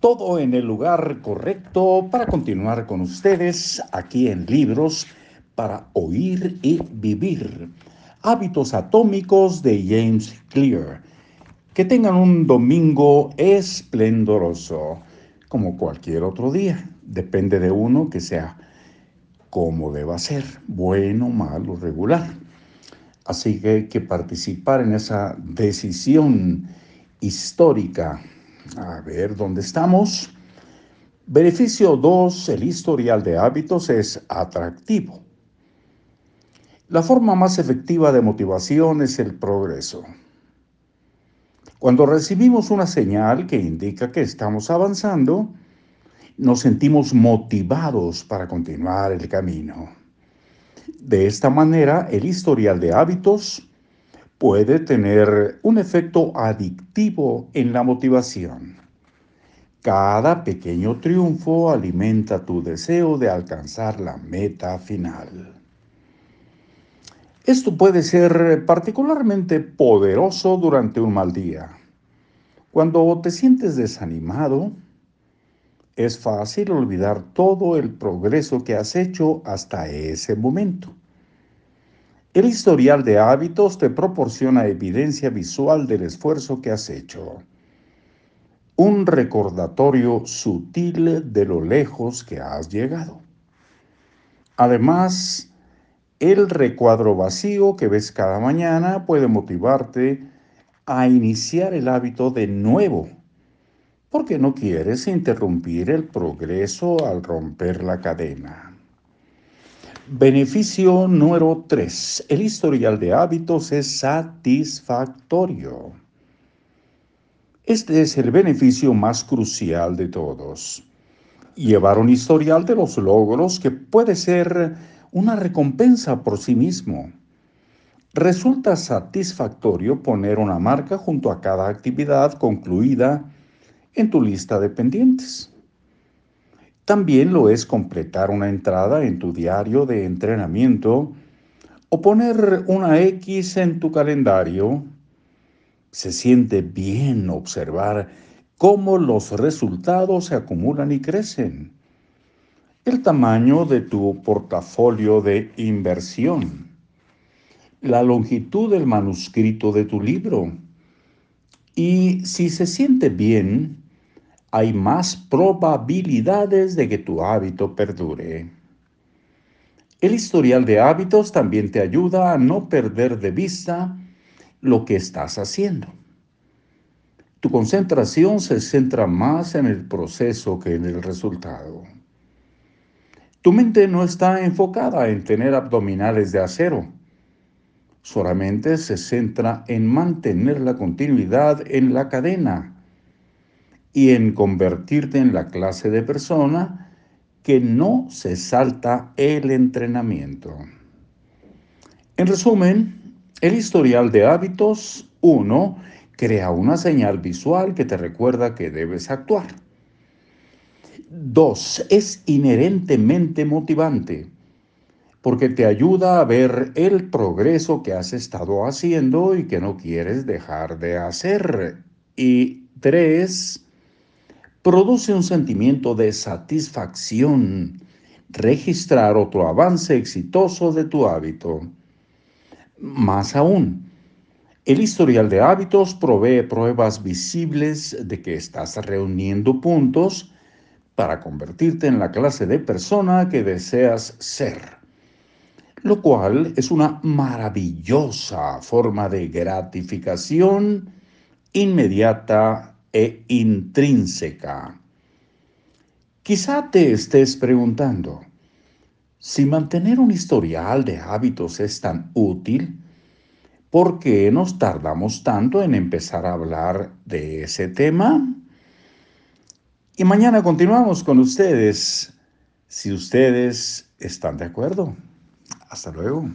todo en el lugar correcto para continuar con ustedes aquí en Libros para Oír y Vivir. Hábitos atómicos de James Clear. Que tengan un domingo esplendoroso, como cualquier otro día. Depende de uno que sea como deba ser, bueno, malo, regular. Así que hay que participar en esa decisión histórica a ver dónde estamos. Beneficio 2. El historial de hábitos es atractivo. La forma más efectiva de motivación es el progreso. Cuando recibimos una señal que indica que estamos avanzando, nos sentimos motivados para continuar el camino. De esta manera, el historial de hábitos puede tener un efecto adictivo en la motivación. Cada pequeño triunfo alimenta tu deseo de alcanzar la meta final. Esto puede ser particularmente poderoso durante un mal día. Cuando te sientes desanimado, es fácil olvidar todo el progreso que has hecho hasta ese momento. El historial de hábitos te proporciona evidencia visual del esfuerzo que has hecho. Un recordatorio sutil de lo lejos que has llegado. Además, el recuadro vacío que ves cada mañana puede motivarte a iniciar el hábito de nuevo, porque no quieres interrumpir el progreso al romper la cadena. Beneficio número 3. El historial de hábitos es satisfactorio. Este es el beneficio más crucial de todos. Llevar un historial de los logros que puede ser una recompensa por sí mismo. Resulta satisfactorio poner una marca junto a cada actividad concluida en tu lista de pendientes. También lo es completar una entrada en tu diario de entrenamiento o poner una X en tu calendario. Se siente bien observar cómo los resultados se acumulan y crecen. El tamaño de tu portafolio de inversión. La longitud del manuscrito de tu libro. Y si se siente bien, hay más probabilidades de que tu hábito perdure. El historial de hábitos también te ayuda a no perder de vista lo que estás haciendo. Tu concentración se centra más en el proceso que en el resultado. Tu mente no está enfocada en tener abdominales de acero. Solamente se centra en mantener la continuidad en la cadena y en convertirte en la clase de persona que no se salta el entrenamiento. En resumen, el historial de hábitos 1 crea una señal visual que te recuerda que debes actuar. 2. Es inherentemente motivante porque te ayuda a ver el progreso que has estado haciendo y que no quieres dejar de hacer. Y 3 produce un sentimiento de satisfacción registrar otro avance exitoso de tu hábito. Más aún, el historial de hábitos provee pruebas visibles de que estás reuniendo puntos para convertirte en la clase de persona que deseas ser, lo cual es una maravillosa forma de gratificación inmediata e intrínseca. Quizá te estés preguntando, si mantener un historial de hábitos es tan útil, ¿por qué nos tardamos tanto en empezar a hablar de ese tema? Y mañana continuamos con ustedes, si ustedes están de acuerdo. Hasta luego.